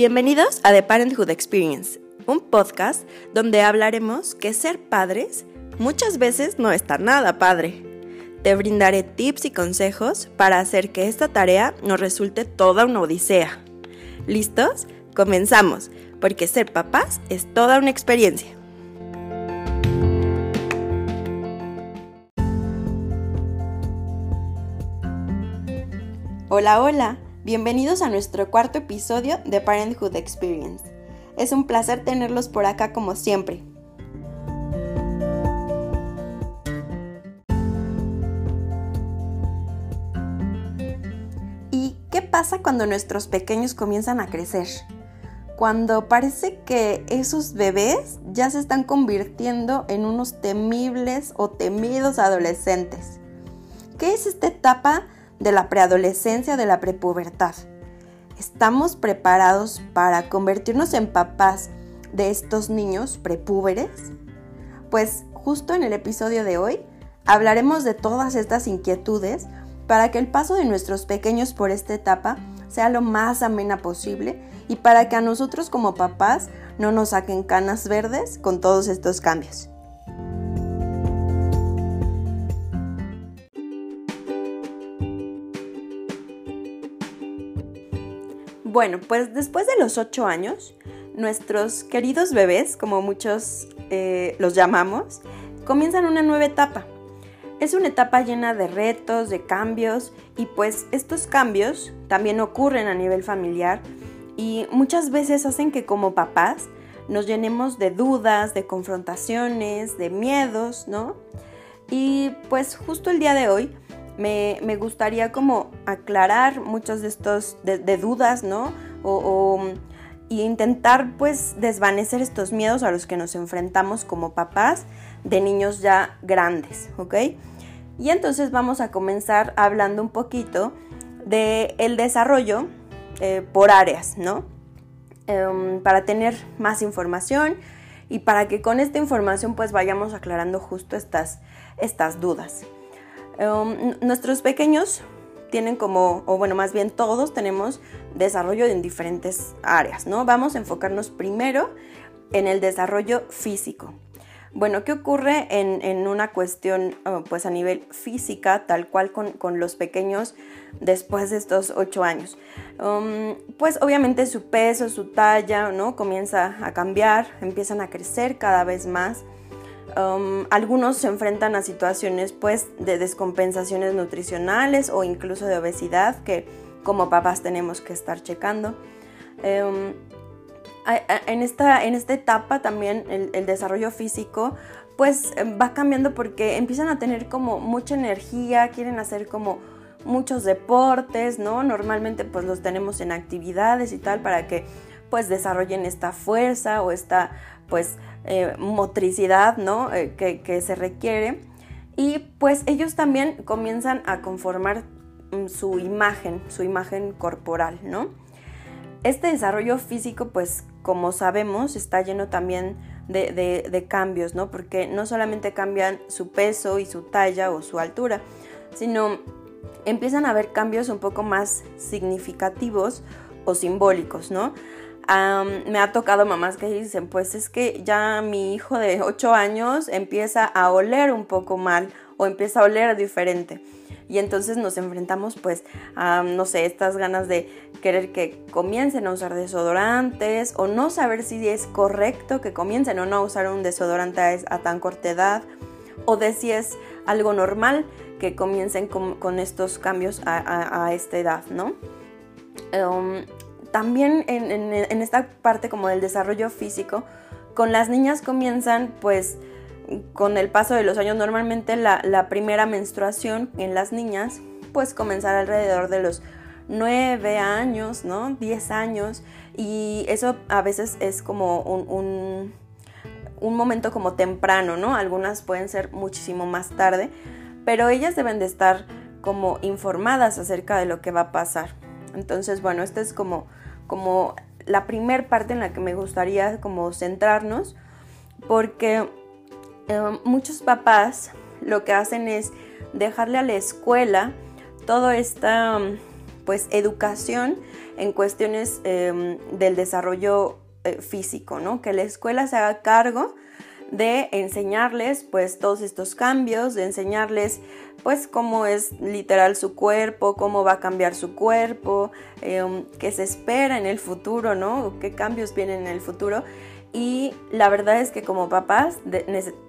Bienvenidos a The Parenthood Experience, un podcast donde hablaremos que ser padres muchas veces no está nada padre. Te brindaré tips y consejos para hacer que esta tarea nos resulte toda una odisea. ¿Listos? Comenzamos, porque ser papás es toda una experiencia. Hola, hola. Bienvenidos a nuestro cuarto episodio de Parenthood Experience. Es un placer tenerlos por acá como siempre. ¿Y qué pasa cuando nuestros pequeños comienzan a crecer? Cuando parece que esos bebés ya se están convirtiendo en unos temibles o temidos adolescentes. ¿Qué es esta etapa? De la preadolescencia, de la prepubertad. ¿Estamos preparados para convertirnos en papás de estos niños prepúberes? Pues justo en el episodio de hoy hablaremos de todas estas inquietudes para que el paso de nuestros pequeños por esta etapa sea lo más amena posible y para que a nosotros como papás no nos saquen canas verdes con todos estos cambios. Bueno, pues después de los ocho años, nuestros queridos bebés, como muchos eh, los llamamos, comienzan una nueva etapa. Es una etapa llena de retos, de cambios y pues estos cambios también ocurren a nivel familiar y muchas veces hacen que como papás nos llenemos de dudas, de confrontaciones, de miedos, ¿no? Y pues justo el día de hoy me, gustaría como aclarar muchos de estos de, dudas, ¿no? O, intentar pues desvanecer estos miedos a los que nos enfrentamos como papás de niños ya grandes, ¿ok? Y entonces vamos a comenzar hablando un poquito de el desarrollo eh, por áreas, ¿no? Em, para tener más información y para que con esta información pues vayamos aclarando justo estas, estas dudas. Em, nuestros pequeños tienen como, o bueno, más bien todos tenemos desarrollo en diferentes áreas, ¿no? Vamos a enfocarnos primero en el desarrollo físico. Bueno, ¿qué ocurre en, una cuestión oh, pues a nivel física, tal cual con, los pequeños después de estos ocho años? Um, pues obviamente su peso, su talla, ¿no? Comienza a cambiar, empiezan a crecer cada vez más. Um, algunos se enfrentan a situaciones pues de descompensaciones nutricionales o incluso de obesidad que como papás tenemos que estar checando. Um, en, esta, en esta etapa también el, desarrollo físico pues va cambiando porque empiezan a tener como mucha energía, quieren hacer como muchos deportes, ¿no? Normalmente pues los tenemos en actividades y tal para que pues desarrollen esta fuerza o esta pues eh, motricidad ¿no? Eh, que, se requiere. Y pues ellos también comienzan a conformar mm, su imagen, su imagen corporal, ¿no? Este desarrollo físico, pues como sabemos, está lleno también de, cambios, ¿no? Porque no solamente cambian su peso y su talla o su altura, sino empiezan a haber cambios un poco más significativos o simbólicos, ¿no? Me ha tocado mamás que dicen, pues es que ya mi hijo de 8 años empieza a oler un poco mal o empieza a oler diferente. Y entonces nos enfrentamos pues a, no sé, estas ganas de querer que comiencen a usar desodorantes o no saber si es correcto que comiencen o no a usar un desodorante a, tan corta edad o de si es algo normal que comiencen con, estos cambios a, esta edad, ¿no? También en, esta parte como del desarrollo físico, con las niñas comienzan pues con el paso de los años normalmente la, primera menstruación en las niñas pues comenzar alrededor de los 9 años, ¿no? 10 años y eso a veces es como un, un momento como temprano, ¿no? Algunas pueden ser muchísimo más tarde, pero ellas deben de estar como informadas acerca de lo que va a pasar. Entonces, bueno, esta es como como la primer parte en la que me gustaría como centrarnos, porque eh, muchos papás lo que hacen es dejarle a la escuela todo esta pues educación en cuestiones em, del desarrollo eh, físico, ¿no? Que la escuela se haga cargo de enseñarles pues todos estos cambios, de enseñarles pues cómo es literal su cuerpo, cómo va a cambiar su cuerpo, em, qué se espera en el futuro, ¿no? qué cambios vienen en el futuro. Y la verdad es que como papás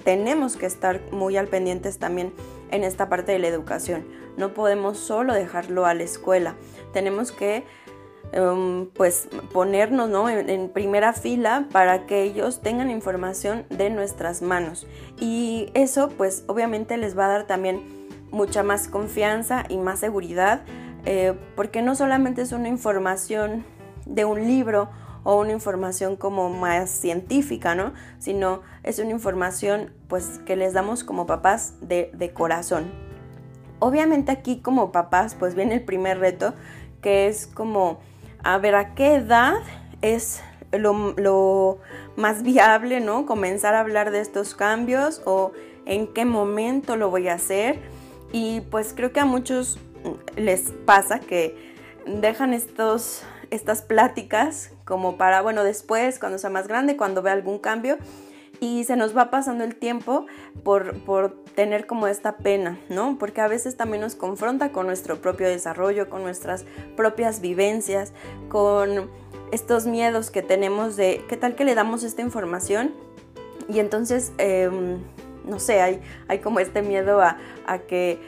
tenemos que estar muy al pendientes también en esta parte de la educación. No podemos solo dejarlo a la escuela. Tenemos que em, pues ponernos ¿no? en, primera fila para que ellos tengan información de nuestras manos. Y eso pues obviamente les va a dar también mucha más confianza y más seguridad eh, porque no solamente es una información de un libro o una información como más científica, ¿no? Sino es una información pues que les damos como papás de, corazón. Obviamente aquí como papás pues viene el primer reto que es como a ver a qué edad es lo, lo, más viable, ¿no? Comenzar a hablar de estos cambios o en qué momento lo voy a hacer. Y pues creo que a muchos les pasa que dejan estos estas pláticas como para, bueno, después, cuando sea más grande, cuando vea algún cambio, y se nos va pasando el tiempo por, por, tener como esta pena, ¿no? Porque a veces también nos confronta con nuestro propio desarrollo, con nuestras propias vivencias, con estos miedos que tenemos de qué tal que le damos esta información y entonces, em, no sé, hay, hay como este miedo a, que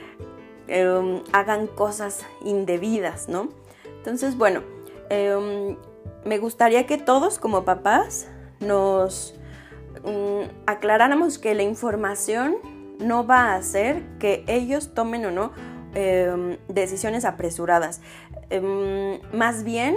em, hagan cosas indebidas, ¿no? Entonces, bueno, Em, me gustaría que todos como papás nos mm, aclaráramos que la información no va a hacer que ellos tomen o no em, decisiones apresuradas. Más bien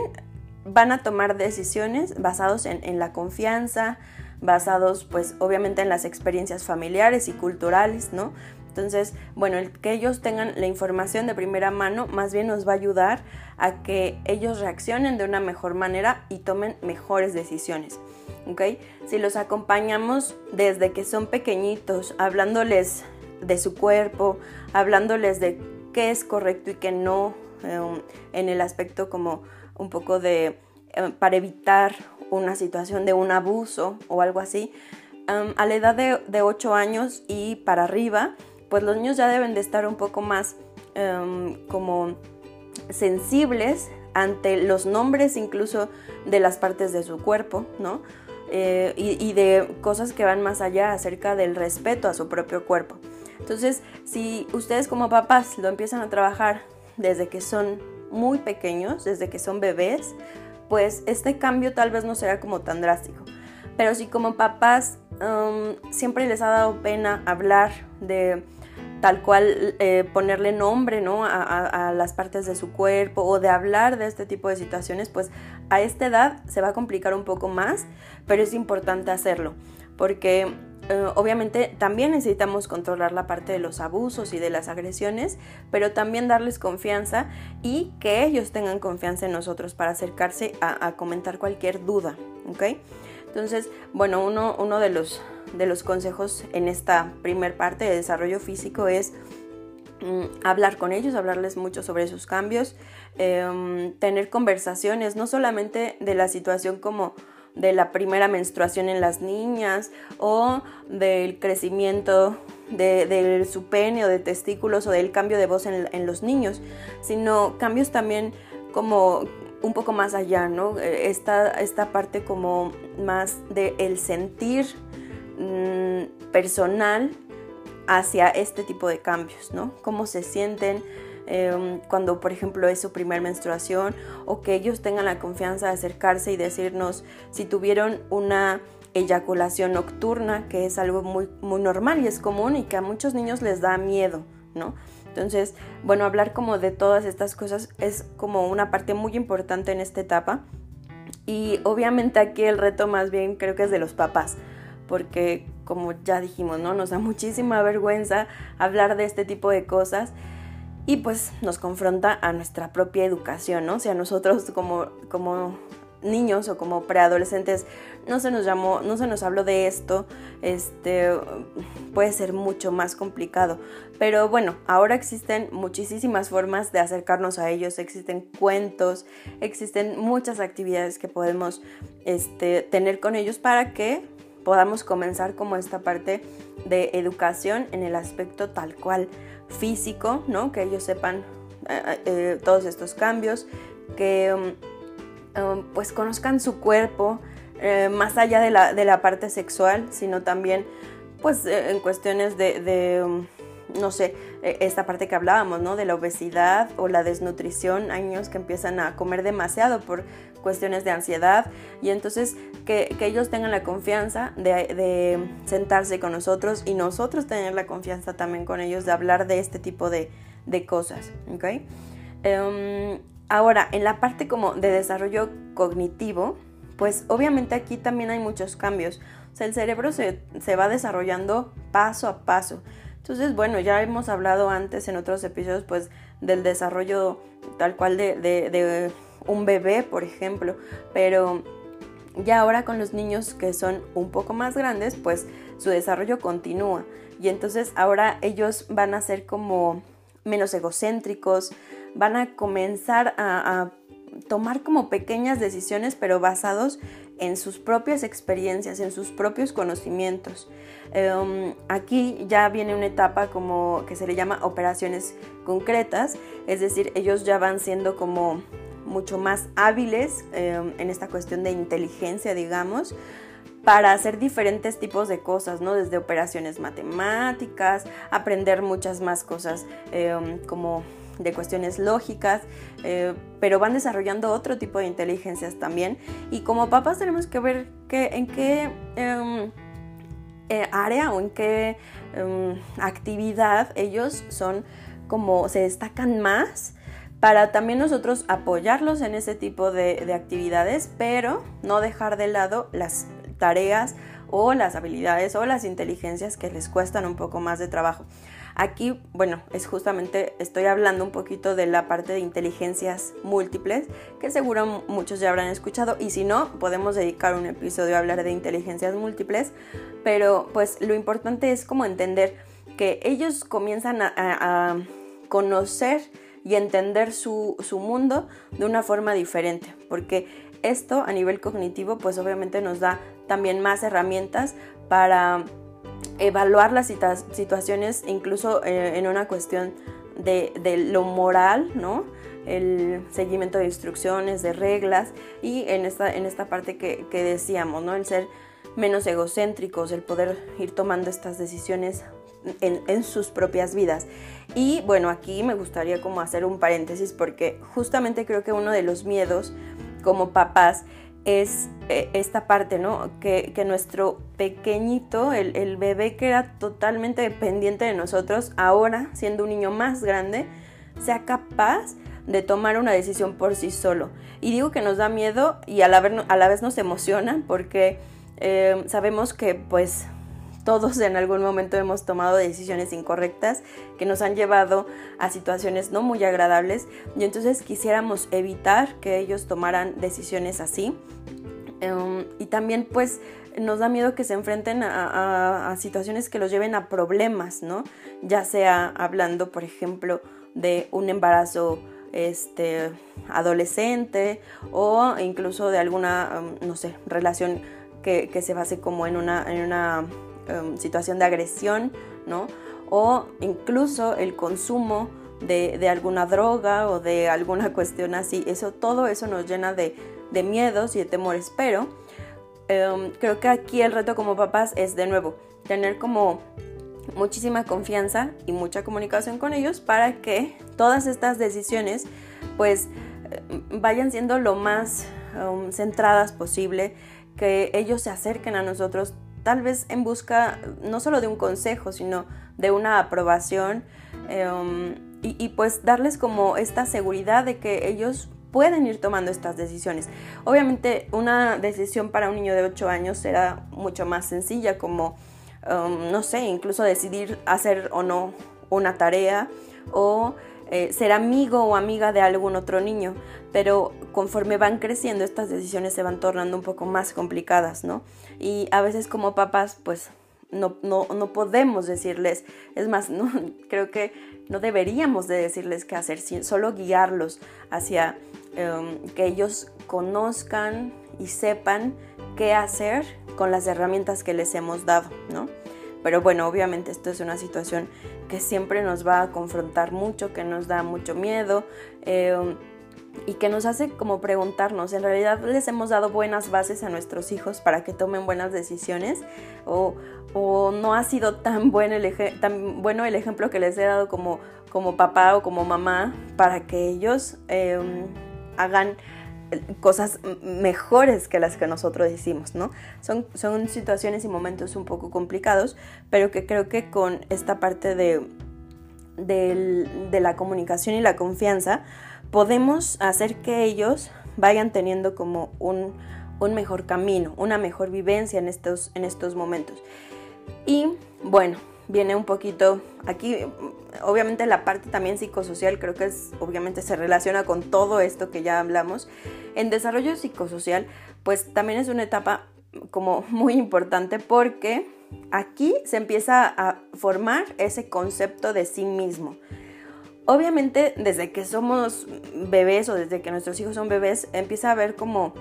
van a tomar decisiones basados en, en, la confianza, basados pues obviamente en las experiencias familiares y culturales, ¿no? Entonces, bueno, el que ellos tengan la información de primera mano más bien nos va a ayudar a que ellos reaccionen de una mejor manera y tomen mejores decisiones. ¿ok? Si los acompañamos desde que son pequeñitos, hablándoles de su cuerpo, hablándoles de qué es correcto y qué no, em, en el aspecto como un poco de, em, para evitar una situación de un abuso o algo así, a la edad de, de 8 años y para arriba, pues los niños ya deben de estar un poco más como sensibles ante los nombres incluso de las partes de su cuerpo, ¿no? Eh, y, de cosas que van más allá acerca del respeto a su propio cuerpo. Entonces, si ustedes como papás lo empiezan a trabajar desde que son muy pequeños, desde que son bebés, pues este cambio tal vez no será como tan drástico. Pero si como papás em, siempre les ha dado pena hablar de tal cual eh, ponerle nombre ¿no? A, las partes de su cuerpo o de hablar de este tipo de situaciones, pues a esta edad se va a complicar un poco más, pero es importante hacerlo, porque eh, obviamente también necesitamos controlar la parte de los abusos y de las agresiones, pero también darles confianza y que ellos tengan confianza en nosotros para acercarse a, comentar cualquier duda, ¿ok? Entonces, bueno, uno, uno de los de los consejos en esta primer parte de desarrollo físico es mm, hablar con ellos, hablarles mucho sobre sus cambios, em, tener conversaciones, no solamente de la situación como de la primera menstruación en las niñas o del crecimiento de, su pene o de testículos o del cambio de voz en, los niños, sino cambios también como un poco más allá, ¿no? Esta, esta parte como más de el sentir Mm, personal hacia este tipo de cambios, ¿no? Cómo se sienten em, cuando, por ejemplo, es su primer menstruación o que ellos tengan la confianza de acercarse y decirnos si tuvieron una eyaculación nocturna, que es algo muy, muy normal y es común y que a muchos niños les da miedo, ¿no? Entonces, bueno, hablar como de todas estas cosas es como una parte muy importante en esta etapa. Y obviamente aquí el reto más bien creo que es de los papás porque como ya dijimos, ¿no? Nos da muchísima vergüenza hablar de este tipo de cosas y pues nos confronta a nuestra propia educación, ¿no? O sea, nosotros como, como niños o como preadolescentes no se nos llamó, no se nos habló de esto, este puede ser mucho más complicado. Pero bueno, ahora existen muchísimas formas de acercarnos a ellos, existen cuentos, existen muchas actividades que podemos este, tener con ellos para que podamos comenzar como esta parte de educación en el aspecto tal cual físico, ¿no? Que ellos sepan eh, eh, todos estos cambios, que um, um, pues conozcan su cuerpo, eh, más allá de la, de la, parte sexual, sino también pues en cuestiones de, um, no sé, e, esta parte que hablábamos, ¿no? De la obesidad o la desnutrición, años que empiezan a comer demasiado por cuestiones de ansiedad y entonces que, que ellos tengan la confianza de, sentarse con nosotros y nosotros tener la confianza también con ellos de hablar de este tipo de, de cosas, ¿ok? Um, ahora, en la parte como de desarrollo cognitivo, pues obviamente aquí también hay muchos cambios. O sea, el cerebro se, se va desarrollando paso a paso. Entonces, bueno, ya hemos hablado antes en otros episodios, pues, del desarrollo tal cual de, un bebé, por ejemplo, pero ya ahora con los niños que son un poco más grandes, pues su desarrollo continúa. Y entonces ahora ellos van a ser como menos egocéntricos, van a comenzar a, tomar como pequeñas decisiones, pero basados en sus propias experiencias, en sus propios conocimientos. Em, aquí ya viene una etapa como que se le llama operaciones concretas, es decir, ellos ya van siendo como mucho más hábiles em, en esta cuestión de inteligencia, digamos, para hacer diferentes tipos de cosas, ¿no? Desde operaciones matemáticas, aprender muchas más cosas em, como de cuestiones lógicas, eh, pero van desarrollando otro tipo de inteligencias también. Y como papás tenemos que ver que, en qué em, eh, área o en qué em, actividad ellos son como se destacan más para también nosotros apoyarlos en ese tipo de, de actividades, pero no dejar de lado las tareas o las habilidades o las inteligencias que les cuestan un poco más de trabajo. Aquí, bueno, es justamente, estoy hablando un poquito de la parte de inteligencias múltiples, que seguro muchos ya habrán escuchado, y si no, podemos dedicar un episodio a hablar de inteligencias múltiples, pero pues lo importante es como entender que ellos comienzan a, conocer y entender su, su mundo de una forma diferente, porque esto a nivel cognitivo pues obviamente nos da también más herramientas para evaluar las situaciones incluso eh, en una cuestión de, lo moral, ¿no? el seguimiento de instrucciones, de reglas y en esta, en esta parte que, decíamos, ¿no? el ser menos egocéntricos, el poder ir tomando estas decisiones en, en, sus propias vidas. Y bueno, aquí me gustaría como hacer un paréntesis porque justamente creo que uno de los miedos como papás es eh, esta parte, ¿no? Que, nuestro pequeñito, el, bebé que era totalmente dependiente de nosotros, ahora, siendo un niño más grande, sea capaz de tomar una decisión por sí solo. Y digo que nos da miedo y a la vez, a la vez nos emociona porque eh, sabemos que pues todos en algún momento hemos tomado decisiones incorrectas que nos han llevado a situaciones no muy agradables y entonces quisiéramos evitar que ellos tomaran decisiones así. Em, y también pues nos da miedo que se enfrenten a, situaciones que los lleven a problemas, ¿no? Ya sea hablando, por ejemplo, de un embarazo este, adolescente o incluso de alguna, em, no sé, relación que, que, se base como en una, en una Em, situación de agresión, ¿no? O incluso el consumo de, alguna droga o de alguna cuestión así. Eso, todo eso nos llena de, miedos y de temores. Pero em, creo que aquí el reto como papás es de nuevo tener como muchísima confianza y mucha comunicación con ellos para que todas estas decisiones pues em, vayan siendo lo más centradas posible, que ellos se acerquen a nosotros tal vez en busca no solo de un consejo, sino de una aprobación em, y, pues darles como esta seguridad de que ellos pueden ir tomando estas decisiones. Obviamente una decisión para un niño de 8 años será mucho más sencilla como, em, no sé, incluso decidir hacer o no una tarea o eh, ser amigo o amiga de algún otro niño, pero conforme van creciendo estas decisiones se van tornando un poco más complicadas, ¿no? Y a veces como papás, pues no, no, no podemos decirles, es más, no, creo que no deberíamos de decirles qué hacer, solo guiarlos hacia em, que ellos conozcan y sepan qué hacer con las herramientas que les hemos dado, ¿no? Pero bueno, obviamente esto es una situación que siempre nos va a confrontar mucho, que nos da mucho miedo em, y que nos hace como preguntarnos, ¿en realidad les hemos dado buenas bases a nuestros hijos para que tomen buenas decisiones? ¿O, no ha sido tan, buen el tan bueno el ejemplo que les he dado como, como papá o como mamá para que ellos em, hagan cosas mejores que las que nosotros hicimos, ¿no? Son, son situaciones y momentos un poco complicados, pero que creo que con esta parte de, de, la comunicación y la confianza podemos hacer que ellos vayan teniendo como un, un mejor camino, una mejor vivencia en estos, en estos momentos. Y bueno, viene un poquito aquí, obviamente la parte también psicosocial creo que es, obviamente se relaciona con todo esto que ya hablamos. En desarrollo psicosocial, pues también es una etapa como muy importante porque aquí se empieza a formar ese concepto de sí mismo. Obviamente desde que somos bebés o desde que nuestros hijos son bebés empieza a haber como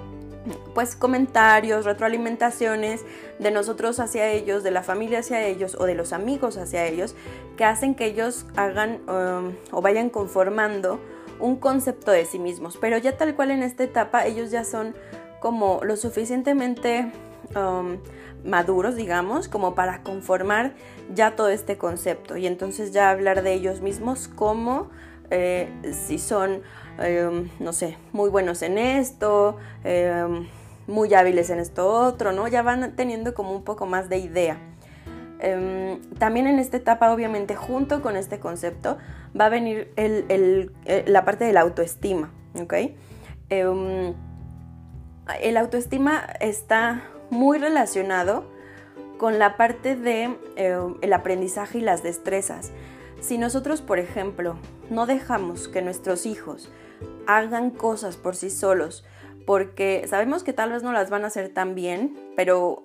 pues comentarios, retroalimentaciones de nosotros hacia ellos, de la familia hacia ellos o de los amigos hacia ellos, que hacen que ellos hagan um, o vayan conformando un concepto de sí mismos. Pero ya tal cual en esta etapa ellos ya son como lo suficientemente um, maduros, digamos, como para conformar ya todo este concepto y entonces ya hablar de ellos mismos como eh, si son Em, no sé, muy buenos en esto, em, muy hábiles en esto otro, ¿no? Ya van teniendo como un poco más de idea. Em, también en esta etapa, obviamente, junto con este concepto, va a venir eh, la parte de la autoestima, ¿ok? el autoestima está muy relacionado con la parte de el aprendizaje y las destrezas. Si nosotros, por ejemplo, no dejamos que nuestros hijos hagan cosas por sí solos, porque sabemos que tal vez no las van a hacer tan bien, pero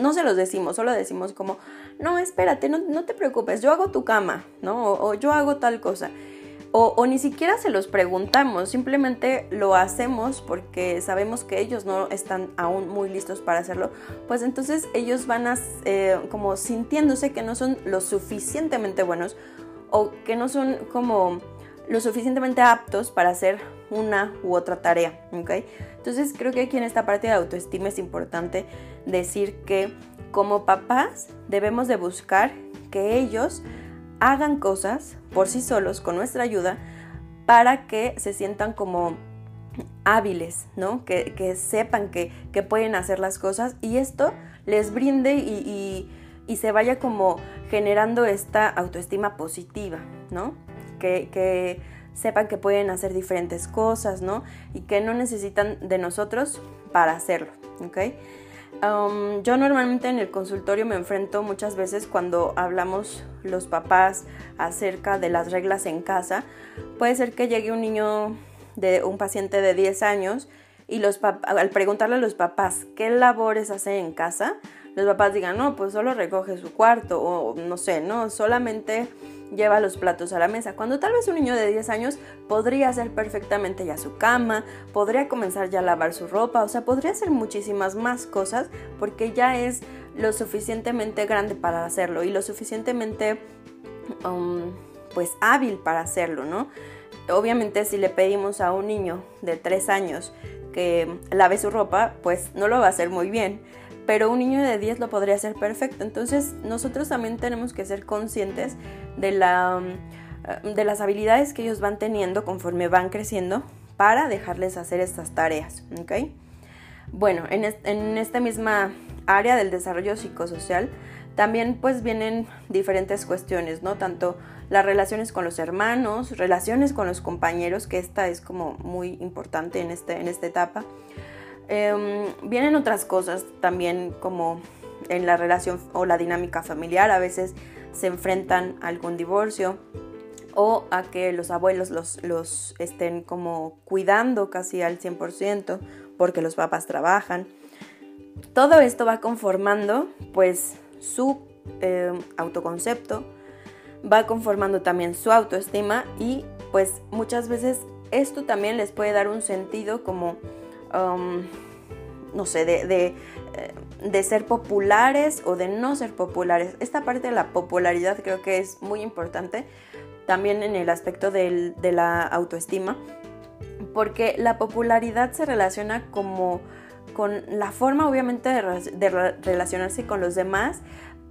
no se los decimos, solo decimos como, no, espérate, no, te preocupes, yo hago tu cama, ¿no? O, yo hago tal cosa. O, ni siquiera se los preguntamos, simplemente lo hacemos porque sabemos que ellos no están aún muy listos para hacerlo, pues entonces ellos van a, eh, como sintiéndose que no son lo suficientemente buenos o que no son como lo suficientemente aptos para hacer una u otra tarea, ¿ok? Entonces creo que aquí en esta parte de autoestima es importante decir que como papás debemos de buscar que ellos hagan cosas por sí solos con nuestra ayuda para que se sientan como hábiles, ¿no? Que, sepan que, pueden hacer las cosas y esto les brinde y, y se vaya como generando esta autoestima positiva, ¿no? que, sepan que pueden hacer diferentes cosas, ¿no? Y que no necesitan de nosotros para hacerlo, ¿ok? Yo normalmente en el consultorio me enfrento muchas veces cuando hablamos los papás acerca de las reglas en casa. Puede ser que llegue un niño de un paciente de 10 años y los al preguntarle a los papás qué labores hacen en casa, los papás digan, no, pues solo recoge su cuarto o no sé, no, solamente lleva los platos a la mesa, cuando tal vez un niño de 10 años podría hacer perfectamente ya su cama, podría comenzar ya a lavar su ropa, o sea, podría hacer muchísimas más cosas porque ya es lo suficientemente grande para hacerlo y lo suficientemente um, pues hábil para hacerlo, ¿no? Obviamente si le pedimos a un niño de 3 años que lave su ropa, pues no lo va a hacer muy bien pero un niño de 10 lo podría hacer perfecto. Entonces nosotros también tenemos que ser conscientes de, la, mm, de las habilidades que ellos van teniendo conforme van creciendo para dejarles hacer estas tareas. Bueno, en, en esta misma área del desarrollo psicosocial también pues vienen diferentes cuestiones, ¿no? Tanto las relaciones con los hermanos, relaciones con los compañeros, que esta es como muy importante en, este, en esta etapa, Em, vienen otras cosas también como en la relación o la dinámica familiar, a veces se enfrentan a algún divorcio o a que los abuelos los, los estén como cuidando casi al 100% porque los papás trabajan. Todo esto va conformando pues su eh, autoconcepto, va conformando también su autoestima y pues muchas veces esto también les puede dar un sentido como, no sé, de, eh, de, ser populares o de no ser populares. Esta parte de la popularidad creo que es muy importante también en el aspecto de la autoestima, porque la popularidad se relaciona como con la forma obviamente de, relacionarse con los demás,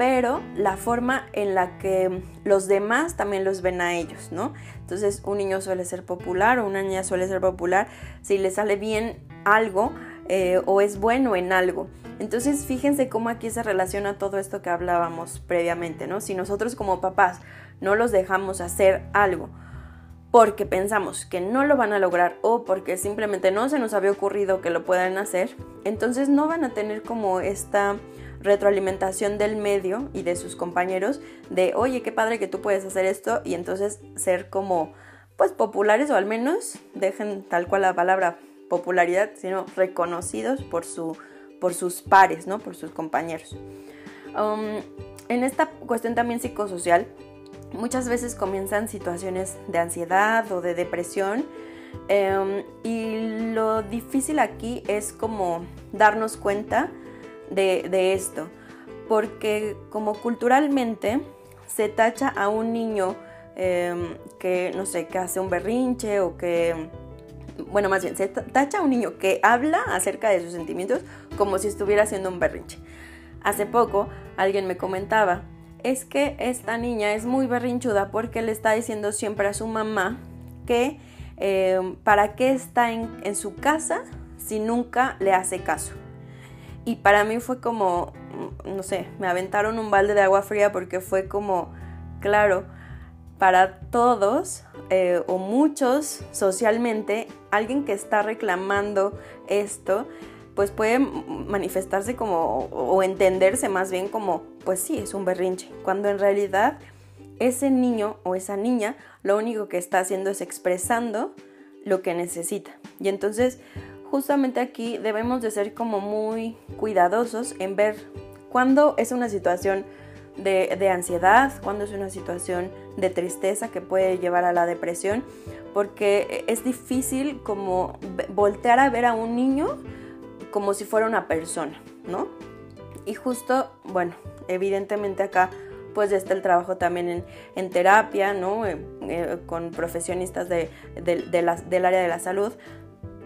pero la forma en la que los demás también los ven a ellos, ¿no? Entonces un niño suele ser popular o una niña suele ser popular si le sale bien algo eh, o es bueno en algo. Entonces fíjense cómo aquí se relaciona todo esto que hablábamos previamente, ¿no? Si nosotros como papás no los dejamos hacer algo porque pensamos que no lo van a lograr o porque simplemente no se nos había ocurrido que lo puedan hacer, entonces no van a tener como esta retroalimentación del medio y de sus compañeros de, oye, qué padre que tú puedes hacer esto y entonces ser como, pues populares o al menos dejen tal cual la palabra popularidad, sino reconocidos por, su, por sus pares, ¿no? Por sus compañeros. Um, en esta cuestión también psicosocial, muchas veces comienzan situaciones de ansiedad o de depresión em, y lo difícil aquí es como darnos cuenta de, esto, porque como culturalmente se tacha a un niño em, que, no sé, que hace un berrinche o que, bueno, más bien, se tacha a un niño que habla acerca de sus sentimientos como si estuviera haciendo un berrinche. Hace poco alguien me comentaba es que esta niña es muy berrinchuda porque le está diciendo siempre a su mamá que eh, para qué está en, su casa si nunca le hace caso. Y para mí fue como, no sé, me aventaron un balde de agua fría porque fue como, claro, para todos eh, o muchos socialmente, alguien que está reclamando esto pues puede manifestarse como o entenderse más bien como, pues sí, es un berrinche, cuando en realidad ese niño o esa niña lo único que está haciendo es expresando lo que necesita. Y entonces justamente aquí debemos de ser como muy cuidadosos en ver cuándo es una situación de, de ansiedad, cuándo es una situación de tristeza que puede llevar a la depresión, porque es difícil como voltear a ver a un niño como si fuera una persona, ¿no? Y justo, bueno, evidentemente acá pues está el trabajo también en, terapia, ¿no? Eh, eh, con profesionistas de, del área de la salud,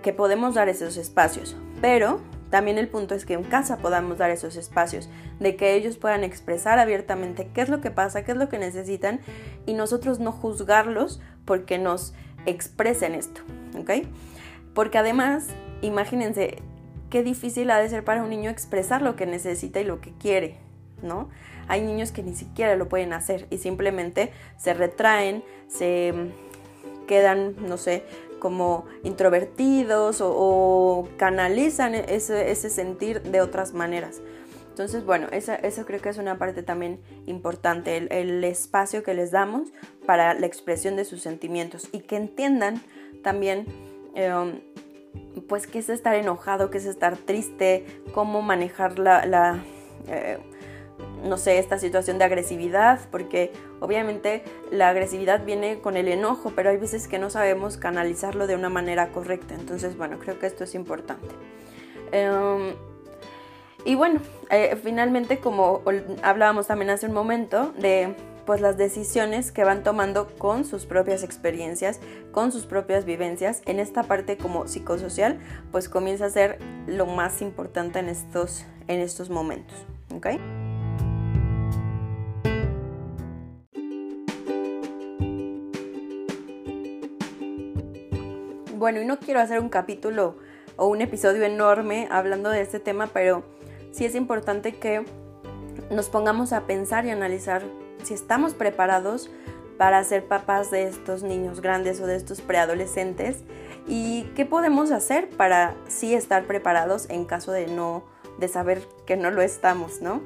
que podemos dar esos espacios. Pero también el punto es que en casa podamos dar esos espacios, de que ellos puedan expresar abiertamente qué es lo que pasa, qué es lo que necesitan y nosotros no juzgarlos porque nos expresen esto, ¿ok? Porque además, imagínense, qué difícil ha de ser para un niño expresar lo que necesita y lo que quiere, ¿no? Hay niños que ni siquiera lo pueden hacer y simplemente se retraen, se quedan, no sé, como introvertidos o, canalizan ese, sentir de otras maneras. Entonces, bueno, eso creo que es una parte también importante, el, espacio que les damos para la expresión de sus sentimientos y que entiendan también em, pues qué es estar enojado, qué es estar triste, cómo manejar la, eh, no sé, esta situación de agresividad, porque obviamente la agresividad viene con el enojo, pero hay veces que no sabemos canalizarlo de una manera correcta. Entonces, bueno, creo que esto es importante. Em, y bueno, eh, finalmente, como hablábamos también hace un momento, de pues las decisiones que van tomando con sus propias experiencias, con sus propias vivencias. En esta parte como psicosocial, pues comienza a ser lo más importante en estos, en estos momentos. ¿ok? Bueno, y no quiero hacer un capítulo o un episodio enorme hablando de este tema, pero sí es importante que nos pongamos a pensar y analizar si estamos preparados para ser papás de estos niños grandes o de estos preadolescentes y qué podemos hacer para sí estar preparados en caso de no de saber que no lo estamos, ¿no?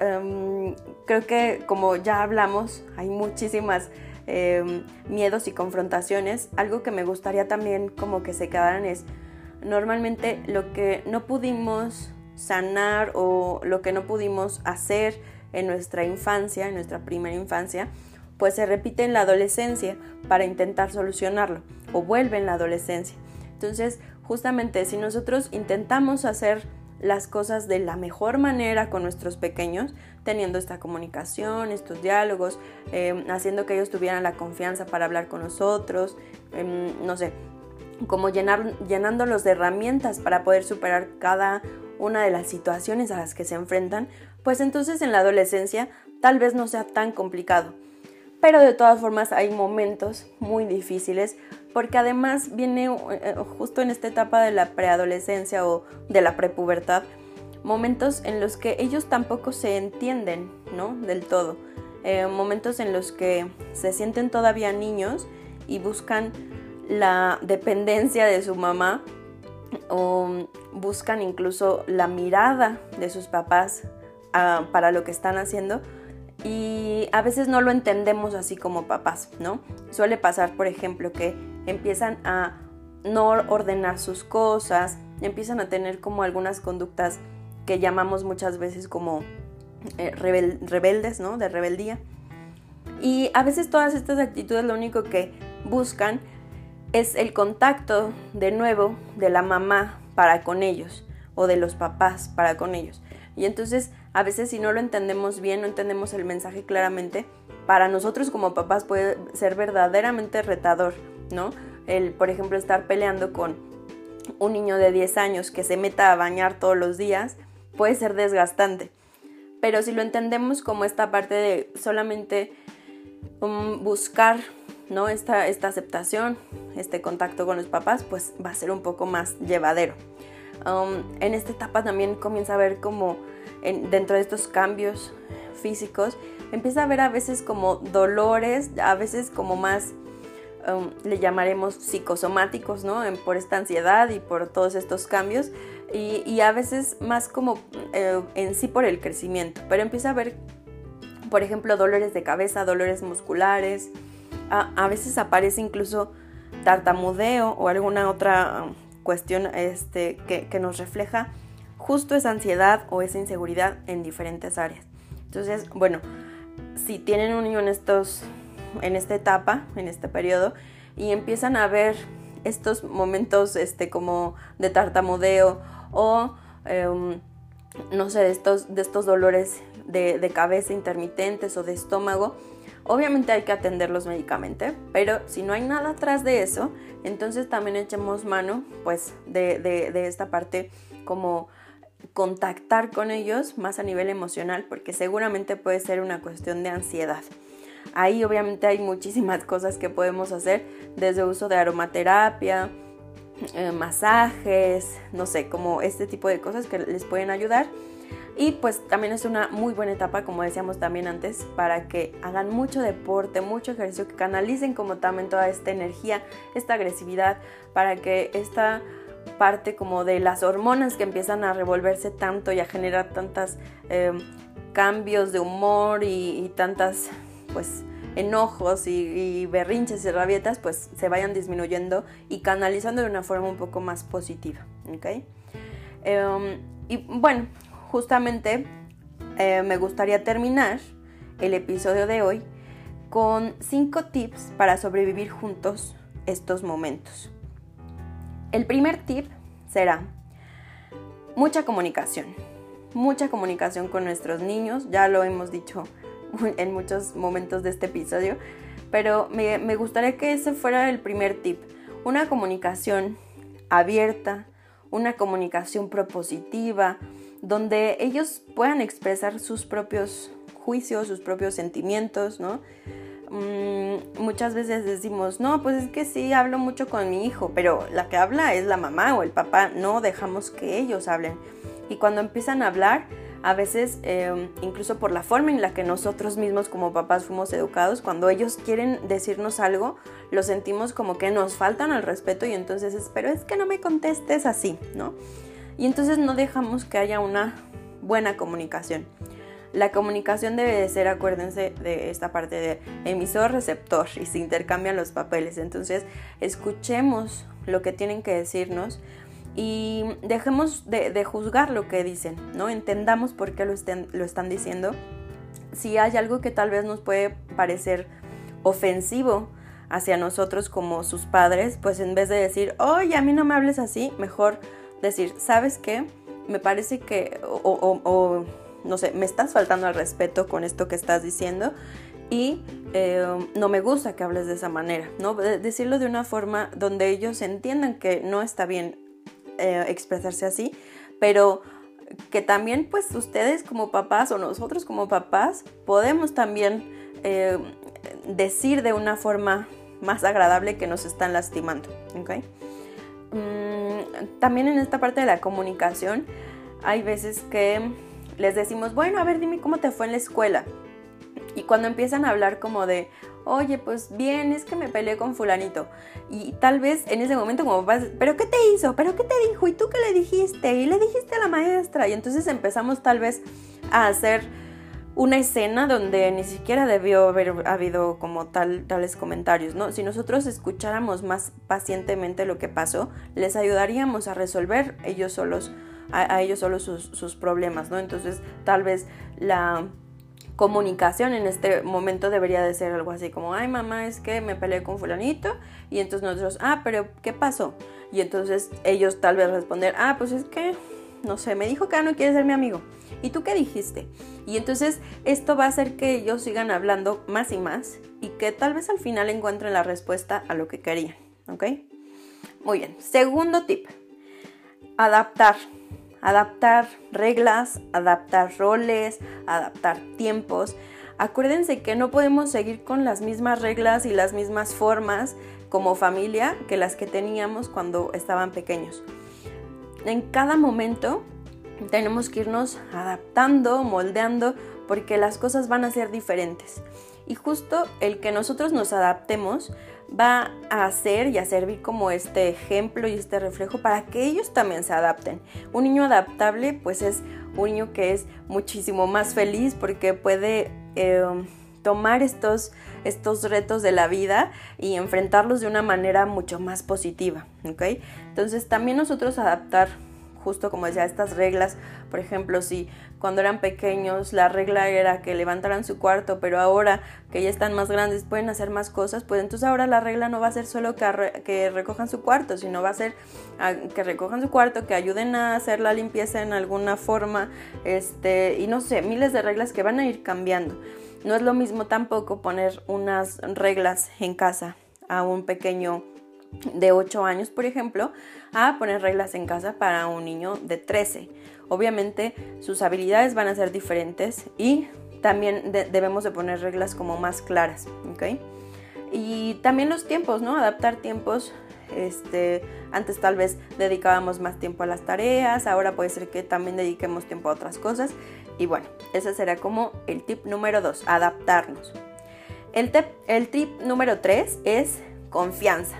Em, creo que como ya hablamos, hay muchísimas em, miedos y confrontaciones, algo que me gustaría también como que se quedaran es normalmente lo que no pudimos sanar o lo que no pudimos hacer en nuestra infancia, en nuestra primera infancia, pues se repite en la adolescencia para intentar solucionarlo o vuelve en la adolescencia. Entonces, justamente si nosotros intentamos hacer las cosas de la mejor manera con nuestros pequeños, teniendo esta comunicación, estos diálogos, em, haciendo que ellos tuvieran la confianza para hablar con nosotros, em, no sé, como llenar, llenándolos de herramientas para poder superar cada una de las situaciones a las que se enfrentan, pues entonces en la adolescencia tal vez no sea tan complicado. Pero de todas formas hay momentos muy difíciles porque además viene eh, justo en esta etapa de la preadolescencia o de la prepubertad, momentos en los que ellos tampoco se entienden, ¿no? Del todo. Eh, momentos en los que se sienten todavía niños y buscan la dependencia de su mamá o buscan incluso la mirada de sus papás ah, para lo que están haciendo y a veces no lo entendemos así como papás, ¿no? Suele pasar, por ejemplo, que empiezan a no ordenar sus cosas, empiezan a tener como algunas conductas que llamamos muchas veces como eh, rebeldes, ¿no? De rebeldía. Y a veces todas estas actitudes lo único que buscan es el contacto de nuevo de la mamá para con ellos o de los papás para con ellos. Y entonces a veces si no lo entendemos bien, no entendemos el mensaje claramente, para nosotros como papás puede ser verdaderamente retador, ¿no? El, por ejemplo, estar peleando con un niño de 10 años que se meta a bañar todos los días puede ser desgastante. Pero si lo entendemos como esta parte de solamente um, buscar ¿no? esta, esta aceptación, este contacto con los papás, pues va a ser un poco más llevadero. Um, en esta etapa también comienza a ver como dentro de estos cambios físicos, empieza a ver a veces como dolores, a veces como más um, le llamaremos psicosomáticos, ¿no? por esta ansiedad y por todos estos cambios. Y, a veces más como eh, en sí por el crecimiento. Pero empieza a ver, por ejemplo, dolores de cabeza, dolores musculares. A, veces aparece incluso tartamudeo o alguna otra um, cuestión este, que, que nos refleja justo esa ansiedad o esa inseguridad en diferentes áreas. Entonces, bueno, si tienen un niño en estos en esta etapa, en este periodo y empiezan a ver estos momentos este como de tartamudeo o em, no sé, de estos, de estos dolores de, de, cabeza intermitentes o de estómago, obviamente hay que atenderlos médicamente, pero si no hay nada atrás de eso, entonces también echemos mano pues de, de, esta parte como contactar con ellos más a nivel emocional porque seguramente puede ser una cuestión de ansiedad. Ahí obviamente hay muchísimas cosas que podemos hacer, desde uso de aromaterapia, eh, masajes, no sé, como este tipo de cosas que les pueden ayudar. Y pues también es una muy buena etapa, como decíamos también antes, para que hagan mucho deporte, mucho ejercicio, que canalicen como también toda esta energía, esta agresividad, para que esta parte como de las hormonas que empiezan a revolverse tanto y a generar tantos eh, cambios de humor y, y tantas pues enojos y, berrinches y rabietas pues se vayan disminuyendo y canalizando de una forma un poco más positiva. Em, y bueno, justamente eh, me gustaría terminar el episodio de hoy con cinco tips para sobrevivir juntos estos momentos. El primer tip será mucha comunicación, mucha comunicación con nuestros niños, ya lo hemos dicho en muchos momentos de este episodio, pero me, gustaría que ese fuera el primer tip. Una comunicación abierta, una comunicación propositiva, donde ellos puedan expresar sus propios juicios, sus propios sentimientos, ¿no? Mm, muchas veces decimos, no, pues es que sí, hablo mucho con mi hijo, pero la que habla es la mamá o el papá, no dejamos que ellos hablen. Y cuando empiezan a hablar, a veces em, incluso por la forma en la que nosotros mismos como papás fuimos educados, cuando ellos quieren decirnos algo, lo sentimos como que nos faltan al respeto y entonces es, pero es que no me contestes así, ¿no? Y entonces no dejamos que haya una buena comunicación. La comunicación debe de ser, acuérdense de esta parte de emisor-receptor y se intercambian los papeles. Entonces, escuchemos lo que tienen que decirnos y dejemos de, juzgar lo que dicen, ¿no? Entendamos por qué lo, lo están diciendo. Si hay algo que tal vez nos puede parecer ofensivo hacia nosotros como sus padres, pues en vez de decir, oye, a mí no me hables así, mejor decir, ¿sabes qué? Me parece que, o, no sé, me estás faltando al respeto con esto que estás diciendo y eh, no me gusta que hables de esa manera, ¿no? Decirlo de una forma donde ellos entiendan que no está bien eh, expresarse así, pero que también pues ustedes como papás o nosotros como papás podemos también eh, decir de una forma más agradable que nos están lastimando. ¿okay? Mm, también en esta parte de la comunicación hay veces que les decimos, bueno, a ver, dime cómo te fue en la escuela. Y cuando empiezan a hablar como de, oye, pues bien, es que me peleé con fulanito. Y tal vez en ese momento como vas, pero ¿qué te hizo? ¿Pero qué te dijo? ¿Y tú qué le dijiste? Y le dijiste a la maestra. Y entonces empezamos tal vez a hacer una escena donde ni siquiera debió haber habido como tal, tales comentarios, ¿no? Si nosotros escucháramos más pacientemente lo que pasó, les ayudaríamos a resolver ellos solos, a, ellos solos sus, sus problemas, ¿no? Entonces, tal vez la comunicación en este momento debería de ser algo así como, ay mamá, es que me peleé con fulanito y entonces nosotros, ah, pero ¿qué pasó? Y entonces ellos tal vez responder, ah, pues es que, no sé, me dijo que no quiere ser mi amigo. ¿Y tú qué dijiste? Y entonces esto va a hacer que ellos sigan hablando más y más y que tal vez al final encuentren la respuesta a lo que querían. ¿Ok? Muy bien. Segundo tip. Adaptar. Adaptar reglas, adaptar roles, adaptar tiempos. Acuérdense que no podemos seguir con las mismas reglas y las mismas formas como familia que las que teníamos cuando estaban pequeños. En cada momento tenemos que irnos adaptando, moldeando, porque las cosas van a ser diferentes. Y justo el que nosotros nos adaptemos va a hacer y a servir como este ejemplo y este reflejo para que ellos también se adapten. Un niño adaptable pues es un niño que es muchísimo más feliz porque puede eh, tomar estos, estos retos de la vida y enfrentarlos de una manera mucho más positiva. Entonces también nosotros adaptar justo como decía, estas reglas, por ejemplo, si cuando eran pequeños la regla era que levantaran su cuarto, pero ahora que ya están más grandes pueden hacer más cosas, pues entonces ahora la regla no va a ser solo que, que recojan su cuarto, sino va a ser que recojan su cuarto, que ayuden a hacer la limpieza en alguna forma, este, y no sé, miles de reglas que van a ir cambiando. No es lo mismo tampoco poner unas reglas en casa a un pequeño de 8 años, por ejemplo, a poner reglas en casa para un niño de 13. Obviamente sus habilidades van a ser diferentes y también debemos de poner reglas como más claras, ¿ok? Y también los tiempos, ¿no? Adaptar tiempos. Este, antes tal vez dedicábamos más tiempo a las tareas, ahora puede ser que también dediquemos tiempo a otras cosas. Y bueno, ese será como el tip número 2, adaptarnos. El, el tip número 3 es confianza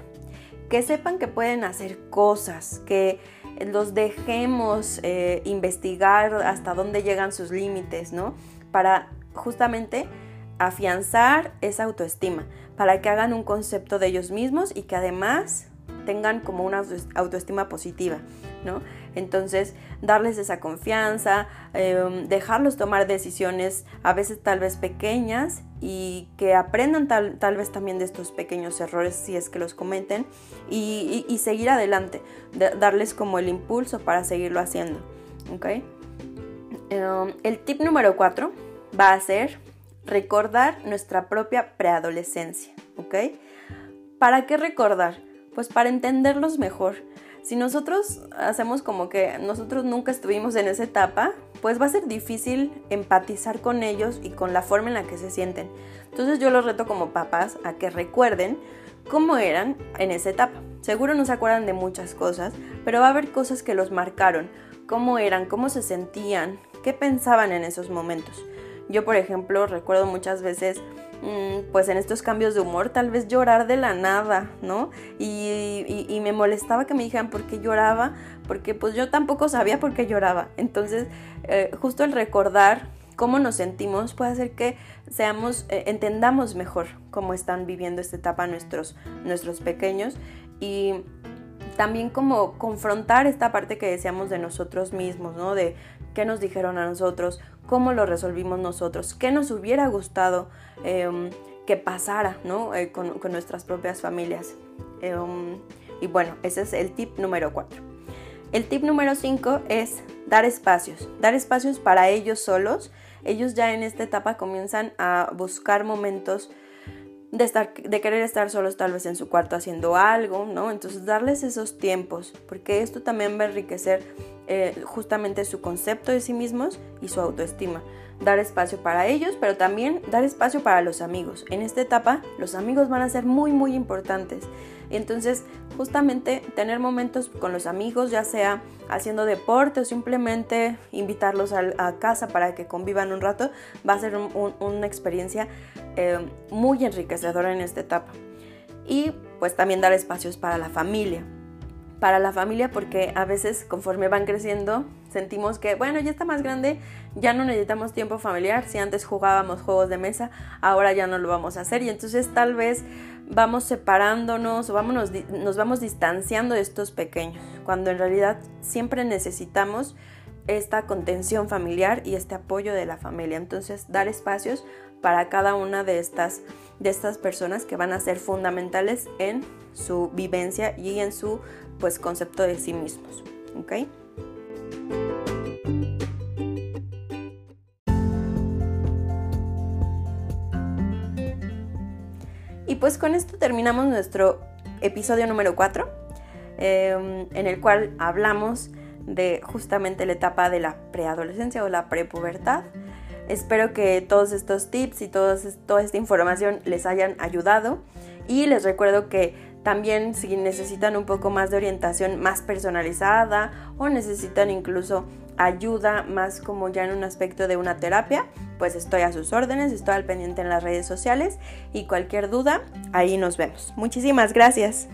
que sepan que pueden hacer cosas, que los dejemos eh, investigar hasta dónde llegan sus límites, ¿no? Para justamente afianzar esa autoestima, para que hagan un concepto de ellos mismos y que además tengan como una autoestima positiva, ¿no? Entonces, darles esa confianza, em, dejarlos tomar decisiones a veces tal vez pequeñas y que aprendan tal, tal, vez también de estos pequeños errores si es que los cometen y, seguir adelante, darles como el impulso para seguirlo haciendo, ¿ok? Em, el tip número cuatro va a ser recordar nuestra propia preadolescencia, ¿ok? ¿Para qué recordar? Pues para entenderlos mejor. Si nosotros hacemos como que nosotros nunca estuvimos en esa etapa, pues va a ser difícil empatizar con ellos y con la forma en la que se sienten. Entonces yo los reto como papás a que recuerden cómo eran en esa etapa. Seguro no se acuerdan de muchas cosas, pero va a haber cosas que los marcaron, cómo eran, cómo se sentían, qué pensaban en esos momentos. Yo, por ejemplo, recuerdo muchas veces pues en estos cambios de humor, tal vez llorar de la nada, ¿no? Y, me molestaba que me dijeran por qué lloraba, porque pues yo tampoco sabía por qué lloraba. Entonces, eh, justo el recordar cómo nos sentimos puede hacer que seamos, eh, entendamos mejor cómo están viviendo esta etapa nuestros, nuestros pequeños y también como confrontar esta parte que decíamos de nosotros mismos, ¿no? De qué nos dijeron a nosotros, cómo lo resolvimos nosotros, qué nos hubiera gustado em, que pasara, ¿no? Eh, con, nuestras propias familias. Em, y bueno, ese es el tip número 4. El tip número 5 es dar espacios, dar espacios para ellos solos. Ellos ya en esta etapa comienzan a buscar momentos de, estar, de querer estar solos tal vez en su cuarto haciendo algo, ¿no? Entonces darles esos tiempos, porque esto también va a enriquecer eh, justamente su concepto de sí mismos y su autoestima. Dar espacio para ellos, pero también dar espacio para los amigos. En esta etapa los amigos van a ser muy, muy importantes. Entonces, justamente tener momentos con los amigos, ya sea haciendo deporte o simplemente invitarlos a, casa para que convivan un rato, va a ser una experiencia eh, muy enriquecedora en esta etapa. Y pues también dar espacios para la familia para la familia porque a veces conforme van creciendo sentimos que, bueno, ya está más grande, ya no necesitamos tiempo familiar, si antes jugábamos juegos de mesa, ahora ya no lo vamos a hacer y entonces tal vez vamos separándonos o nos vamos distanciando de estos pequeños, cuando en realidad siempre necesitamos esta contención familiar y este apoyo de la familia. Entonces, dar espacios para cada una de estas, de estas personas que van a ser fundamentales en su vivencia y en su pues concepto de sí mismos. ¿Ok? Y pues con esto terminamos nuestro episodio número 4, em, en el cual hablamos de justamente la etapa de la preadolescencia o la prepubertad. Espero que todos estos tips y toda esta información les hayan ayudado y les recuerdo que también si necesitan un poco más de orientación más personalizada o necesitan incluso ayuda más como ya en un aspecto de una terapia, pues estoy a sus órdenes, estoy al pendiente en las redes sociales y cualquier duda, ahí nos vemos. Muchísimas gracias.